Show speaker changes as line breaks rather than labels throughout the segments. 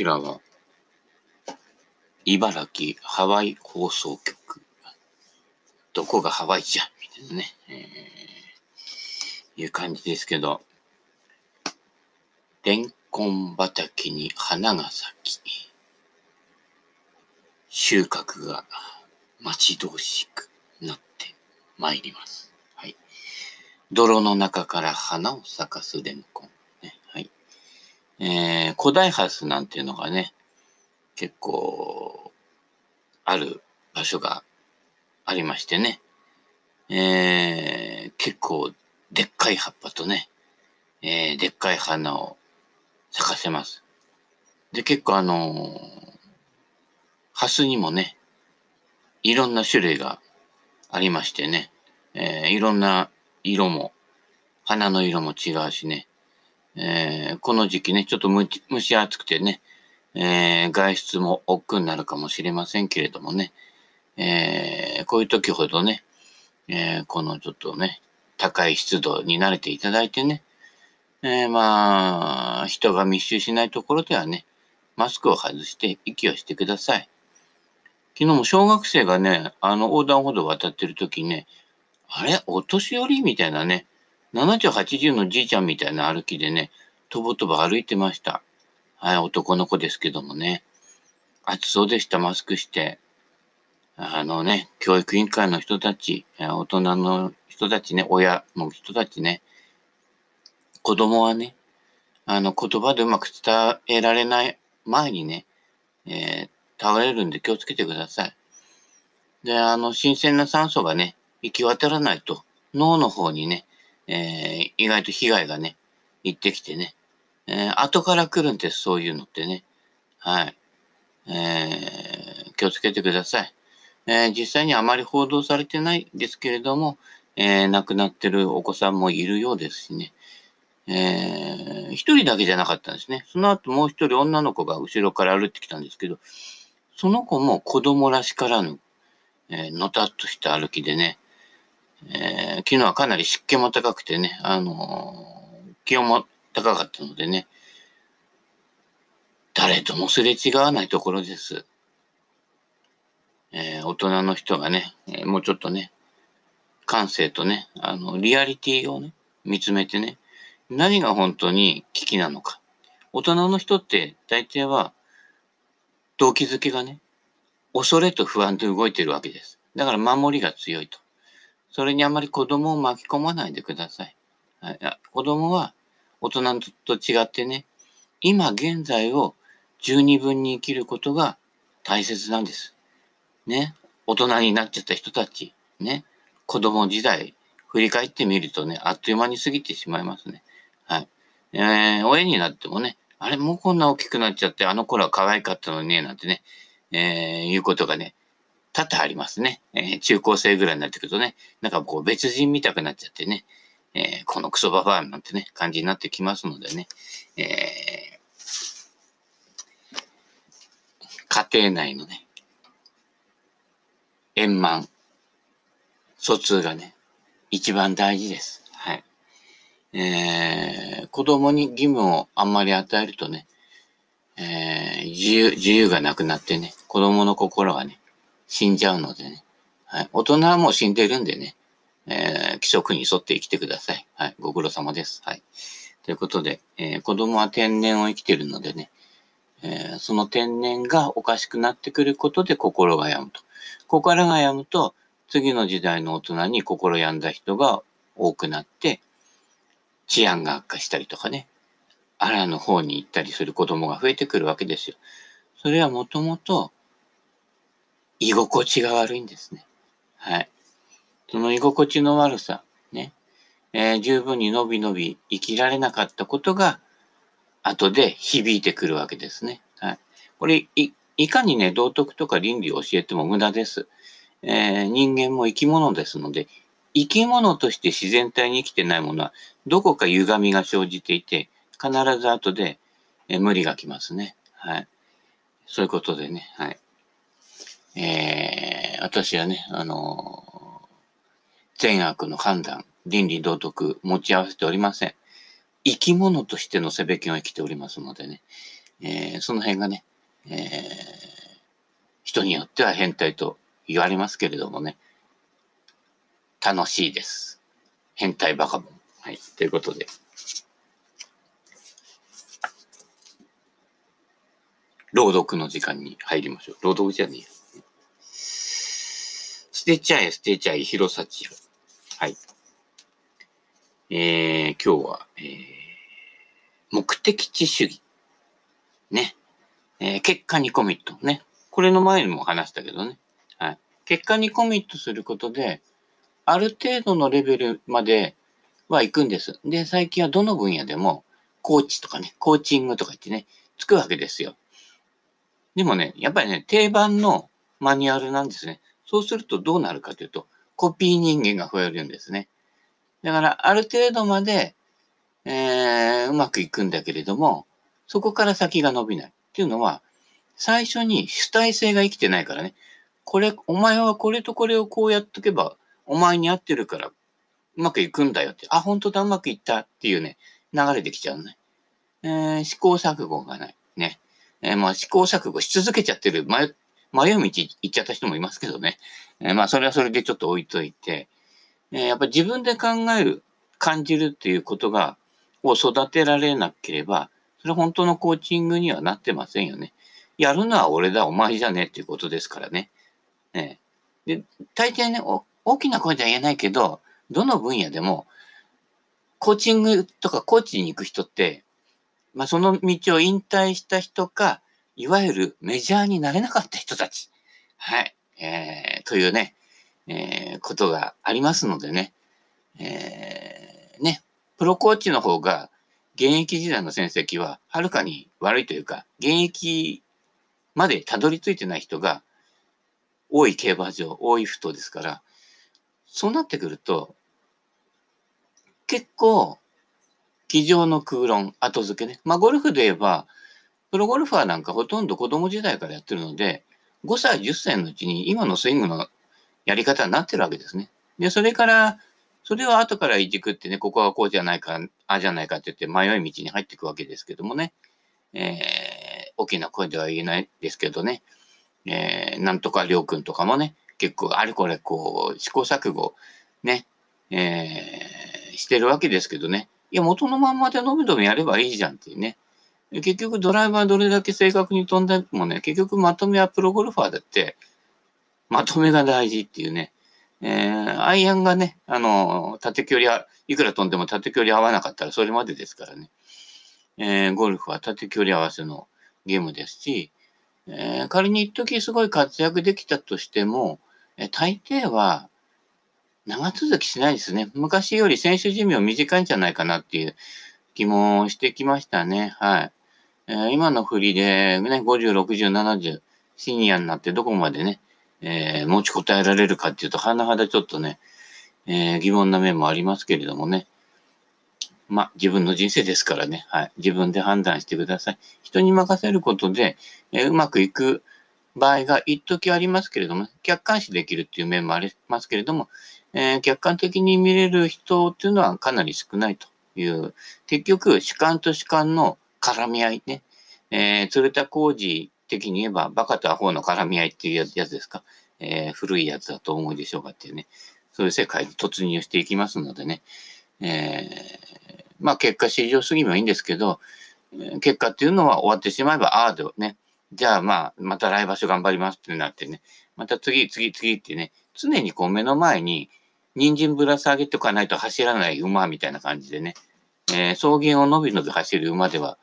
ちらは、茨城ハワイ放送局。どこがハワイじゃ？んみたいなね、えー、いう感じですけど、レンコン畑に花が咲き、収穫が待ち遠しくなってまいります。はい。泥の中から花を咲かすレンコン。えー、古代ハスなんていうのがね、結構、ある場所がありましてね。えー、結構、でっかい葉っぱとね、えー、でっかい花を咲かせます。で、結構あのー、ハスにもね、いろんな種類がありましてね、えー、いろんな色も、花の色も違うしね、えー、この時期ね、ちょっと蒸し暑くてね、えー、外出も億劫になるかもしれませんけれどもね、えー、こういう時ほどね、え、このちょっとね、高い湿度に慣れていただいてね、え、まあ、人が密集しないところではね、マスクを外して息をしてください。昨日も小学生がね、あの横断歩道を渡ってる時ね、あれ？お年寄り？みたいなね、70、80のじいちゃんみたいな歩きでね、とぼとぼ歩いてました。はい、男の子ですけどもね。暑そうでした、マスクして。あのね、教育委員会の人たち、大人の人たちね、親の人たちね、子供はね、あの言葉でうまく伝えられない前にね、えー、倒れるんで気をつけてください。で、あの、新鮮な酸素がね、行き渡らないと、脳の方にね、えー、意外と被害がね、行ってきてね、えー、後から来るんです、そういうのってね。はい。えー、気をつけてください。えー、実際にあまり報道されてないですけれども、えー、亡くなってるお子さんもいるようですしね。えー、一人だけじゃなかったんですね。その後もう一人女の子が後ろから歩いてきたんですけど、その子も子供らしからぬ、えー、のたっとした歩きでね、えー、昨日はかなり湿気も高くてね、あのー、気温も高かったのでね、誰ともすれ違わないところです。えー、大人の人がね、えー、もうちょっとね、感性とね、あの、リアリティをね、見つめてね、何が本当に危機なのか。大人の人って大抵は動機づけがね、恐れと不安で動いてるわけです。だから守りが強いと。それにあまり子供を巻き込まないでください。はい、子供は大人と違ってね、今現在を十二分に生きることが大切なんです。ね。大人になっちゃった人たち、ね。子供時代、振り返ってみるとね、あっという間に過ぎてしまいますね。はい。えー、親になってもね、あれ、もうこんな大きくなっちゃって、あの頃は可愛かったのにね、なんてね、えー、いうことがね、多々ありますね。えー、中高生ぐらいになってくるとね、なんかこう別人見たくなっちゃってね、えー、このクソババアなんてね、感じになってきますのでね、えー、家庭内のね、円満、疎通がね、一番大事です。はいえー、子供に義務をあんまり与えるとね、えー、自由、自由がなくなってね、子供の心がね、死んじゃうのでね、はい。大人はもう死んでるんでね、えー、規則に沿って生きてください。はい。ご苦労様です。はい。ということで、えー、子供は天然を生きてるのでね、えー、その天然がおかしくなってくることで心が病むと。心が病むと、次の時代の大人に心病んだ人が多くなって、治安が悪化したりとかね、あらの方に行ったりする子供が増えてくるわけですよ。それはもともと居心地が悪いんですね。はい。その居心地の悪さ、ね、えー、十分にのびのび生きられなかったことが、後で響いてくるわけですね。はい。これ、い、いかにね、道徳とか倫理を教えても無駄です。えー、人間も生き物ですので、生き物として自然体に生きてないものは、どこか歪みが生じていて、必ず後で、え無理がきますね。はい。そういうことでね、はい。えー、私はね、あの、善悪の判断、倫理道徳持ち合わせておりません。生き物としての背べきを生きておりますのでね、えー、その辺がね、えー、人によっては変態と言われますけれどもね、楽しいです。変態バカボン。はい。ということで。朗読の時間に入りましょう。朗読じゃねえや。捨てちゃえ、捨てちゃえ、広幸はい。えー、今日は、えー、目的地主義。ね。えー、結果にコミット。ね。これの前にも話したけどね。はい。結果にコミットすることで、ある程度のレベルまでは行くんです。で、最近はどの分野でも、コーチとかね、コーチングとか言ってね、つくわけですよ。でもね、やっぱりね、定番のマニュアルなんですね。そうするとどうなるかというと、コピー人間が増えるんですね。だから、ある程度まで、えー、うまくいくんだけれども、そこから先が伸びない。っていうのは、最初に主体性が生きてないからね。これ、お前はこれとこれをこうやっとけば、お前に合ってるから、うまくいくんだよって。あ、本当だ、うまくいったっていうね、流れできちゃうね。えー、試行錯誤がない。ね。えー、まあ試行錯誤し続けちゃってる、迷迷う道行っちゃった人もいますけどね。えー、まあ、それはそれでちょっと置いといて、えー、やっぱり自分で考える、感じるっていうことが、を育てられなければ、それ本当のコーチングにはなってませんよね。やるのは俺だ、お前じゃねえっていうことですからね。ねで、大抵ね大きな声では言えないけど、どの分野でも、コーチングとかコーチに行く人って、まあ、その道を引退した人か、いわゆるメジャーになれなかった人たち。はい。えー、というね、えー、ことがありますのでね。えー、ね、プロコーチの方が現役時代の戦績ははるかに悪いというか、現役までたどり着いてない人が多い競馬場、多い不当ですから、そうなってくると、結構、机上の空論、後付けね。まあ、ゴルフで言えば、プロゴルファーなんかほとんど子供時代からやってるので、5歳、10歳のうちに今のスイングのやり方になってるわけですね。で、それから、それを後からいじくってね、ここはこうじゃないか、ああじゃないかって言って迷い道に入っていくわけですけどもね。えー、大きな声では言えないですけどね。えー、なんとかりょうくんとかもね、結構あれこれこう試行錯誤ね、えー、してるわけですけどね。いや、元のまんまでのびのびやればいいじゃんっていうね。結局ドライバーどれだけ正確に飛んでもね、結局まとめはプロゴルファーだって、まとめが大事っていうね。えー、アイアンがね、あの、縦距離、いくら飛んでも縦距離合わなかったらそれまでですからね。えー、ゴルフは縦距離合わせのゲームですし、えー、仮に一時すごい活躍できたとしても、えー、大抵は長続きしないですね。昔より選手寿命短いんじゃないかなっていう気もしてきましたね。はい。えー、今の振りで、ね、50、60、70、シニアになってどこまでね、えー、持ちこたえられるかっていうと、甚だちょっとね、えー、疑問な面もありますけれどもね。まあ、自分の人生ですからね、はい。自分で判断してください。人に任せることで、えー、うまくいく場合が一時ありますけれども、客観視できるっていう面もありますけれども、えー、客観的に見れる人っていうのはかなり少ないという、結局、主観と主観の絡み合いね。えー、鶴田浩二的に言えば、バカとアホの絡み合いっていうやつですか？えー、古いやつだと思うでしょうかっていうね。そういう世界に突入していきますのでね。えー、まあ結果至上主義もいいんですけど、結果っていうのは終わってしまえば、ああでね、じゃあまあ、また来場所頑張りますってなってね、また次、次、次ってね、常にこう目の前に人参ぶら下げておかないと走らない馬みたいな感じでね、えー、草原をのびのび走る馬では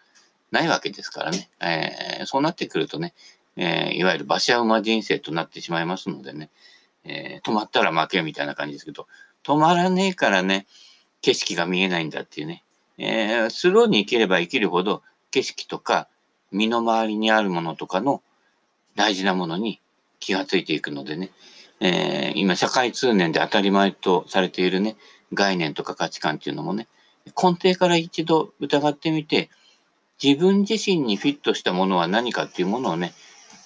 ないわけですからね、えー、そうなってくるとね、えー、いわゆる馬車馬人生となってしまいますのでね、え止まったら負けみたいな感じですけど、止まらねえからね、景色が見えないんだっていうね、えー、スローに生きれば生きるほど景色とか身の回りにあるものとかの大事なものに気がついていくのでね、えー、今社会通念で当たり前とされているね、概念とか価値観っていうのもね、根底から一度疑ってみて、自分自身にフィットしたものは何かっていうものをね、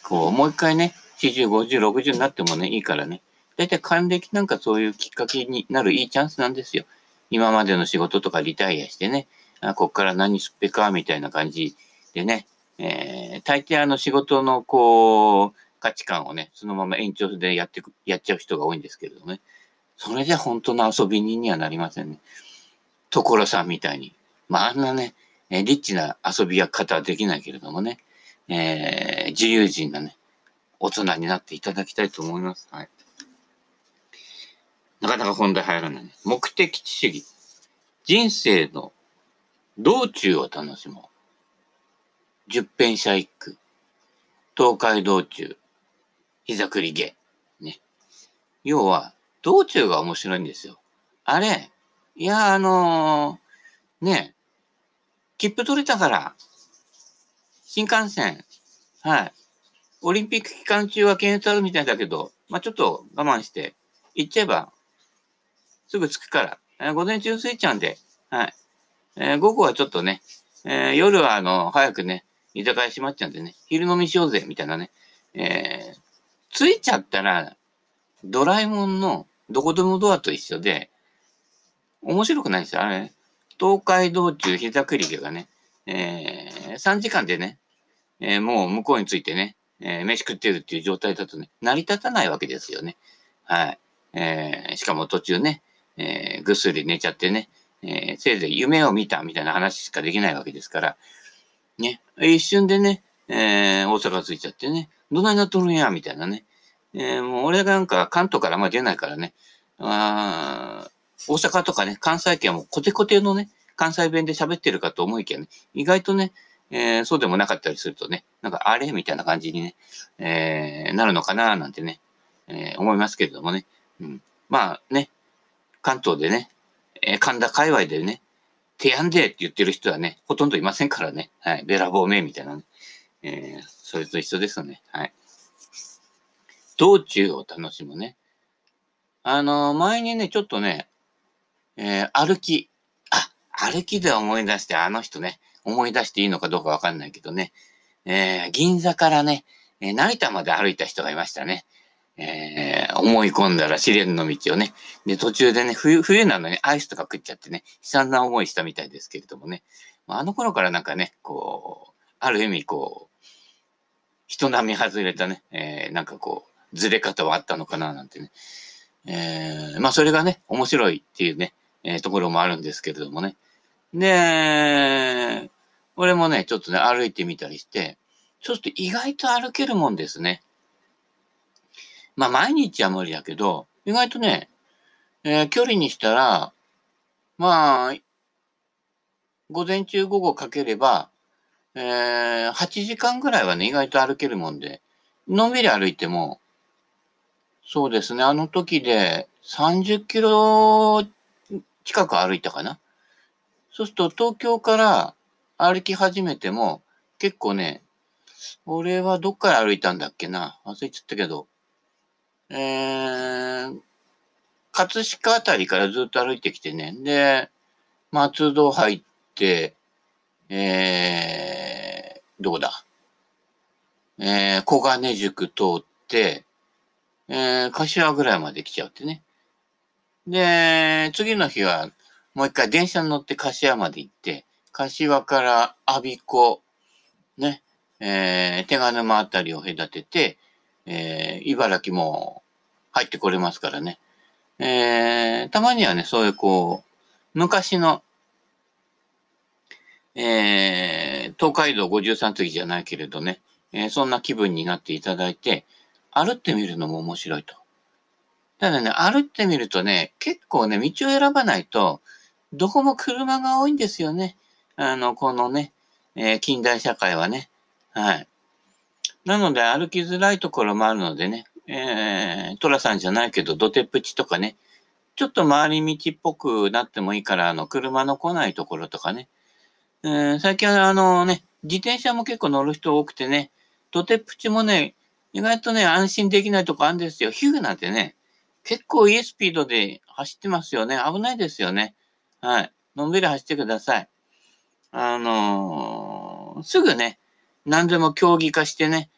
こう、もう一回ね、40、50、60になってもね、いいからね、だいたい還暦なんかそういうきっかけになるいいチャンスなんですよ。今までの仕事とかリタイアしてね、あこっから何すっぺか、みたいな感じでね、えー、大抵あの仕事のこう、価値観をね、そのまま延長でやってく、やっちゃう人が多いんですけれどもね。それじゃ本当の遊び人にはなりませんね。所さんみたいに。まあ、あんなね、えリッチな遊びや方はできないけれどもね、えー、自由人なね、大人になっていただきたいと思います。はい。なかなか本題入らないね。目的地主義。人生の道中を楽しもう。十編者一句。東海道中。膝くり下。ね。要は、道中が面白いんですよ。あれ、いや、あのー、ね、切符取れたから、新幹線、はい。オリンピック期間中は検閲あるみたいだけど、まあ、ちょっと我慢して、行っちゃえば、すぐ着くから、えー、午前中着いちゃうんで、はい。えー、午後はちょっとね、えー、夜はあの、早くね、居酒屋閉まっちゃうんでね、昼飲みしようぜ、みたいなね。えー、着いちゃったら、ドラえもんのどこでもドアと一緒で、面白くないですよ。あれ、東海道中膝くり毛がね、えー、3時間でね、えー、もう向こうについてね、えー、飯食ってるっていう状態だとね、成り立たないわけですよね。はい。えー、しかも途中ね、えー、ぐっすり寝ちゃってね、えー、せいぜい夢を見たみたいな話しかできないわけですから、ね、一瞬でね、えー、大阪着いちゃってね、どないなっとるんや、みたいなね。えー、もう俺がなんか関東からあんま出ないからね、あ大阪とかね、関西圏もうコテコテのね、関西弁で喋ってるかと思いきやね、意外とね、えー、そうでもなかったりするとね、なんかあれみたいな感じにね、えー、なるのかななんてね、えー、思いますけれどもね。うん、まあね、関東でね、えー、神田界隈でね、てやんでって言ってる人はね、ほとんどいませんからね。はい。べらぼうめみたいなね。え、それと一緒ですよね。はい。道中を楽しむね。あの、前にね、ちょっとね、えー、歩き。あ、歩きで思い出して、あの人ね、思い出していいのかどうかわかんないけどね。えー、銀座からね、え成田まで歩いた人がいましたね。えー、思い込んだら試練の道をね。で、途中でね、冬、冬なのにアイスとか食っちゃってね、悲惨な思いしたみたいですけれどもね。あの頃からなんかね、こう、ある意味こう、人並み外れたね、えー、なんかこう、ずれ方はあったのかななんてね。えー、まあそれがね、面白いっていうね、えー、ところもあるんですけれどもね。で、俺もね、ちょっとね、歩いてみたりして、ちょっと意外と歩けるもんですね。まあ毎日は無理やけど、意外とね、えー、距離にしたら、まあ、午前中午後かければ、えー、8時間ぐらいはね、意外と歩けるもんで、のんびり歩いても、そうですね、あの時で30キロ近く歩いたかな？そうすると東京から歩き始めても、結構ね、俺はどっから歩いたんだっけな？忘れちゃったけど、えー、葛飾あたりからずっと歩いてきてね。で、松戸入って、えー、どこだ？えー、小金塾通って、えー、柏ぐらいまで来ちゃうってね。で、次の日は、もう一回電車に乗って柏まで行って、柏から阿鼻子、ね、えー、手賀沼あたりを隔てて、えー、茨城も入ってこれますからね。えー、たまにはね、そういうこう、昔の、えー、東海道53次じゃないけれどね、えー、そんな気分になっていただいて、歩ってみるのも面白いと。ただね、歩ってみるとね、結構ね、道を選ばないと、どこも車が多いんですよね。あの、このね、えー、近代社会はね。はい。なので、歩きづらいところもあるのでね、えー、トラさんじゃないけど、土手プチとかね、ちょっと回り道っぽくなってもいいから、あの、車の来ないところとかね。えー、最近はあのね、自転車も結構乗る人多くてね、土手プチもね、意外とね、安心できないとこあるんですよ。ヒューなんてね、結構いいスピードで走ってますよね。危ないですよね。はい。のんびり走ってください。あのー、すぐね、何でも競技化してね、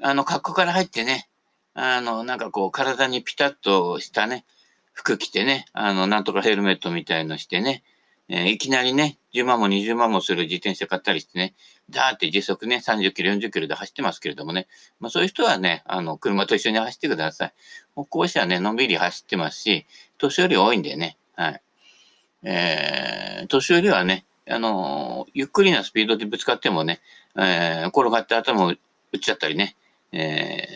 あの、格好から入ってね、あの、なんかこう、体にピタッとしたね、服着てね、あの、なんとかヘルメットみたいのしてね、えー、いきなりね、10万も20万もする自転車買ったりしてね、だーって時速ね、30キロ、40キロで走ってますけれどもね、まあそういう人はね、あの、車と一緒に走ってください。歩行者はね、のんびり走ってますし、年寄り多いんでね、はい。えー、年寄りはね、あの、ゆっくりなスピードでぶつかってもね、えー、転がって頭を打っちゃったりね、え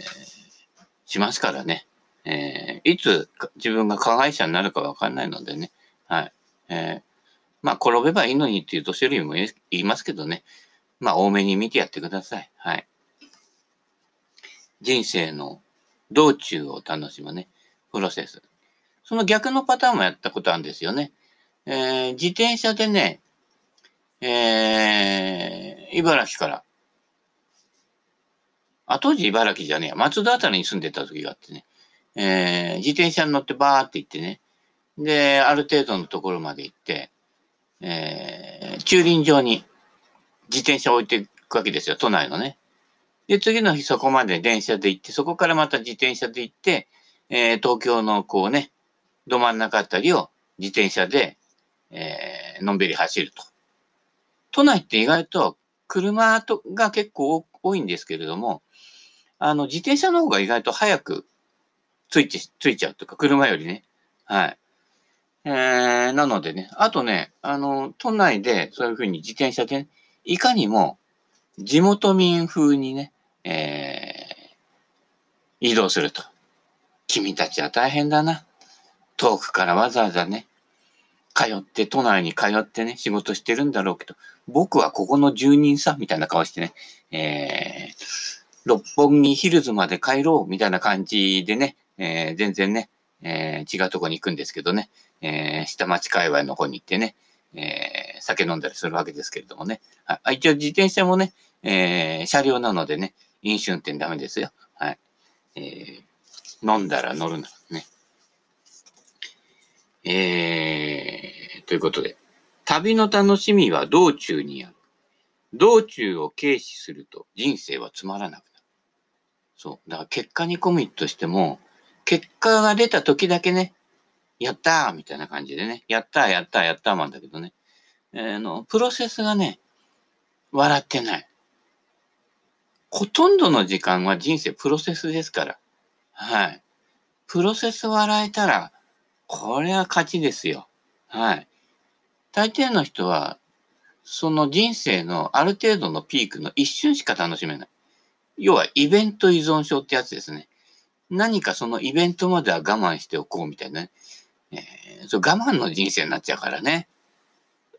ー、しますからね。えー、いつ自分が加害者になるかわかんないのでね。はい。えー、まあ、転べばいいのにっていう年寄りも言いますけどね。まあ、多めに見てやってください。はい。人生の道中を楽しむね、プロセス。その逆のパターンもやったことあるんですよね。えー、自転車でね、えー、茨城から、あ、当時茨城じゃねえや、松戸あたりに住んでた時があってね、えー、自転車に乗ってバーって行ってね、で、ある程度のところまで行って、えー、駐輪場に自転車置いていくわけですよ、都内のね。で、次の日そこまで電車で行って、そこからまた自転車で行って、えー、東京のこうね、ど真ん中あたりを自転車で、えー、のんびり走ると。都内って意外と車とが結構多いんですけれども、あの、自転車の方が意外と早くついて、ついちゃうというか、車よりね。はい。えー、なのでね、あとね、あの、都内でそういうふうに自転車で、ね、いかにも地元民風にね、えー、移動すると。君たちは大変だな。遠くからわざわざね、通って、都内に通ってね、仕事してるんだろうけど、僕はここの住人さ、みたいな顔してね、えー、六本木ヒルズまで帰ろう、みたいな感じでね、えー、全然ね、えー、違うとこに行くんですけどね、えー、下町界隈の方に行ってね、えー、酒飲んだりするわけですけれどもね。はい、一応自転車もね、えー、車両なのでね、飲酒運転ダメですよ。はい。えー、飲んだら乗るな。ね。えー、ということで、旅の楽しみは道中にある。道中を軽視すると人生はつまらなくなる。そう。だから結果にコミットしても、結果が出た時だけね、やったーみたいな感じでね、やったーやったーやったーなんだけどね、えー、の、プロセスがね、笑ってない。ほとんどの時間は人生プロセスですから。はい。プロセス笑えたら、これは勝ちですよ。はい。大抵の人は、その人生のある程度のピークの一瞬しか楽しめない。要はイベント依存症ってやつですね。何かそのイベントまでは我慢しておこうみたいなね。えー、そ我慢の人生になっちゃうからね。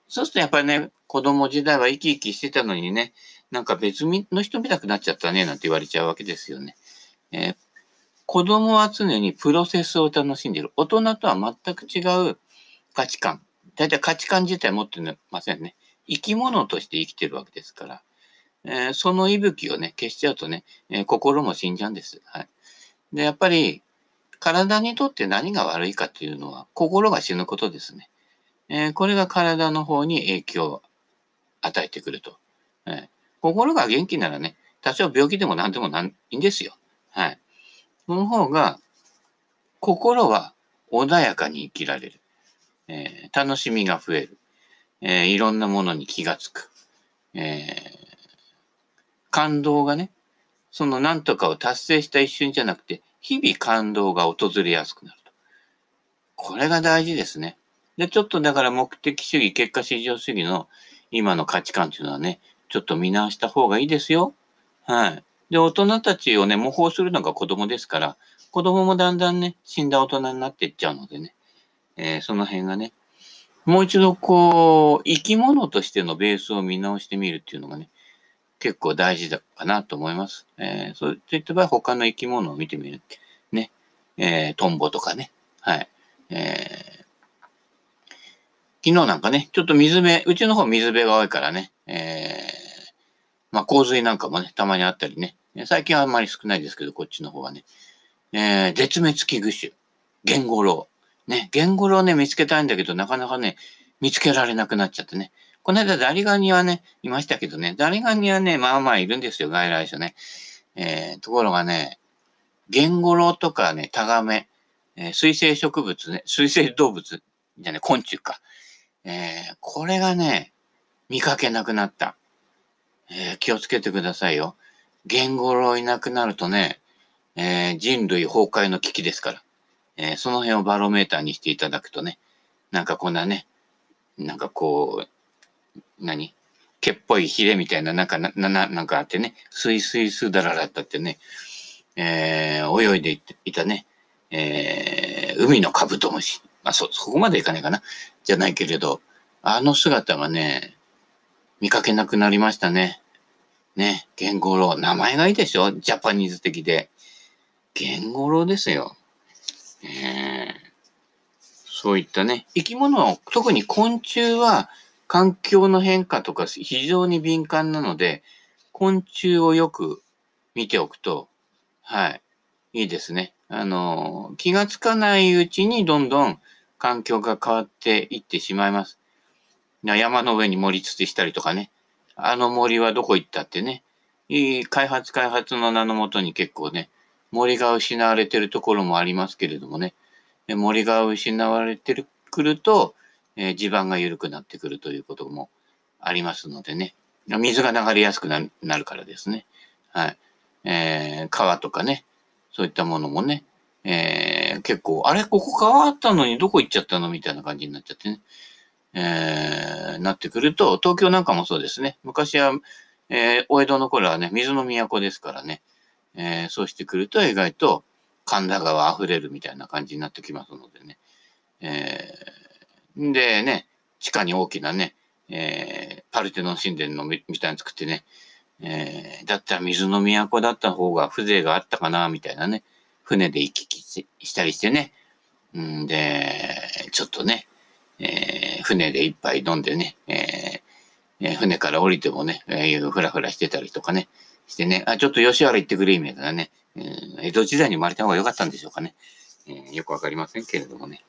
そうするとやっぱりね、子供時代は生き生きしてたのにね、なんか別の人見たくなっちゃったね、なんて言われちゃうわけですよね。えー、子供は常にプロセスを楽しんでいる。大人とは全く違う価値観。大体価値観自体持ってませんね。生き物として生きてるわけですから。えー、その息吹をね、消しちゃうとね、えー、心も死んじゃうんです。はい。で、やっぱり、体にとって何が悪いかっていうのは、心が死ぬことですね。えー、これが体の方に影響を与えてくると。えー、心が元気ならね、多少病気でも何でもないいんですよ。はい。その方が、心は穏やかに生きられる。えー、楽しみが増える。えー、いろんなものに気がつく。えー、感動がね、その何とかを達成した一瞬じゃなくて、日々感動が訪れやすくなると。これが大事ですね。で、ちょっとだから目的主義、結果至上主義の今の価値観っていうのはね、ちょっと見直した方がいいですよ。はい。で、大人たちをね、模倣するのが子供ですから、子供もだんだんね、死んだ大人になっていっちゃうのでね、えー、その辺がね、もう一度こう、生き物としてのベースを見直してみるっていうのがね、結構大事だかなと思います。えー、そういった場合、他の生き物を見てみる。ね。えー、トンボとかね。はい。え、昨日なんかね、ちょっと水辺、うちの方水辺が多いからね、え、まあ洪水なんかもね、たまにあったりね。最近はあんまり少ないですけど、こっちの方はね。えー、絶滅危惧種。ゲンゴロウ。ね、ゲンゴロウね、見つけたいんだけど、なかなかね、見つけられなくなっちゃってね。この間ザリガニはね、いましたけどね、ザリガニはね、まあまあいるんですよ、外来種ね。えー、ところがね、ゲンゴロウとかね、タガメ、えー、水生植物ね、水生動物じゃね、昆虫か。えー、これがね、見かけなくなった。えー、気をつけてくださいよ。ゲンゴロウいなくなるとね、えー、人類崩壊の危機ですから。えー、その辺をバロメーターにしていただくとね、なんかこんなね、なんかこう、何？毛っぽいヒレみたいな、なんか、な、な、なんかあってね、スイスイスダララったってね、えー、泳いでいたね、えー、海のカブトムシ。まあ、そ、そこまでいかないかな。じゃないけれど、あの姿がね、見かけなくなりましたね。ね、ゲンゴロウ。名前がいいでしょ？ジャパニーズ的で。ゲンゴロウですよ。えー、そういったね、生き物、特に昆虫は環境の変化とか非常に敏感なので、昆虫をよく見ておくと、はい、いいですね。あの、気がつかないうちにどんどん環境が変わっていってしまいます。山の上に森土したりとかね、あの森はどこ行ったってね、いい開発開発の名のもとに結構ね、森が失われてるところもありますけれどもね、森が失われてくると、え、地盤が緩くなってくるということもありますのでね、水が流れやすくなるからですね。はい。えー、川とかね、そういったものもね、えー、結構、あれ、ここ川あったのにどこ行っちゃったのみたいな感じになっちゃってね。えー、なってくると、東京なんかもそうですね。昔は、えー、お江戸の頃はね、水の都ですからね。えー、そうしてくると意外と神田川溢れるみたいな感じになってきますのでね。えー、でね、地下に大きなね、えー、パルテノン神殿のみたいに作ってね、えー、だったら水の都だった方が風情があったかな、みたいなね。船で行き来したりしてね。んで、ちょっとね、えー、船で一杯飲んでね、えー、船から降りてもね、えー、ふらふらしてたりとかね、してね、あ、ちょっと吉原行ってくれ、みたいなね、えー、江戸時代に生まれた方が良かったんでしょうかね。えー、よくわかりませんけれどもね。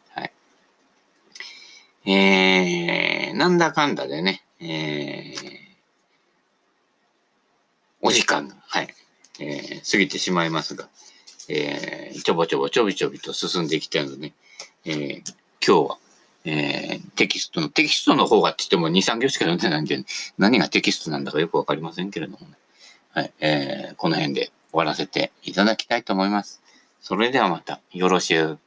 はい。えー、なんだかんだでね、えー、お時間が、はい、えー、過ぎてしまいますが、えー、ちょぼちょぼちょびちょびと進んできたのでね、えー、今日は、えー、テキストの、テキストの方がって言っても2、3行しか読んでないんで、何がテキストなんだかよくわかりませんけれどもね。はい、えー、この辺で終わらせていただきたいと思います。それではまた、よろしゅう。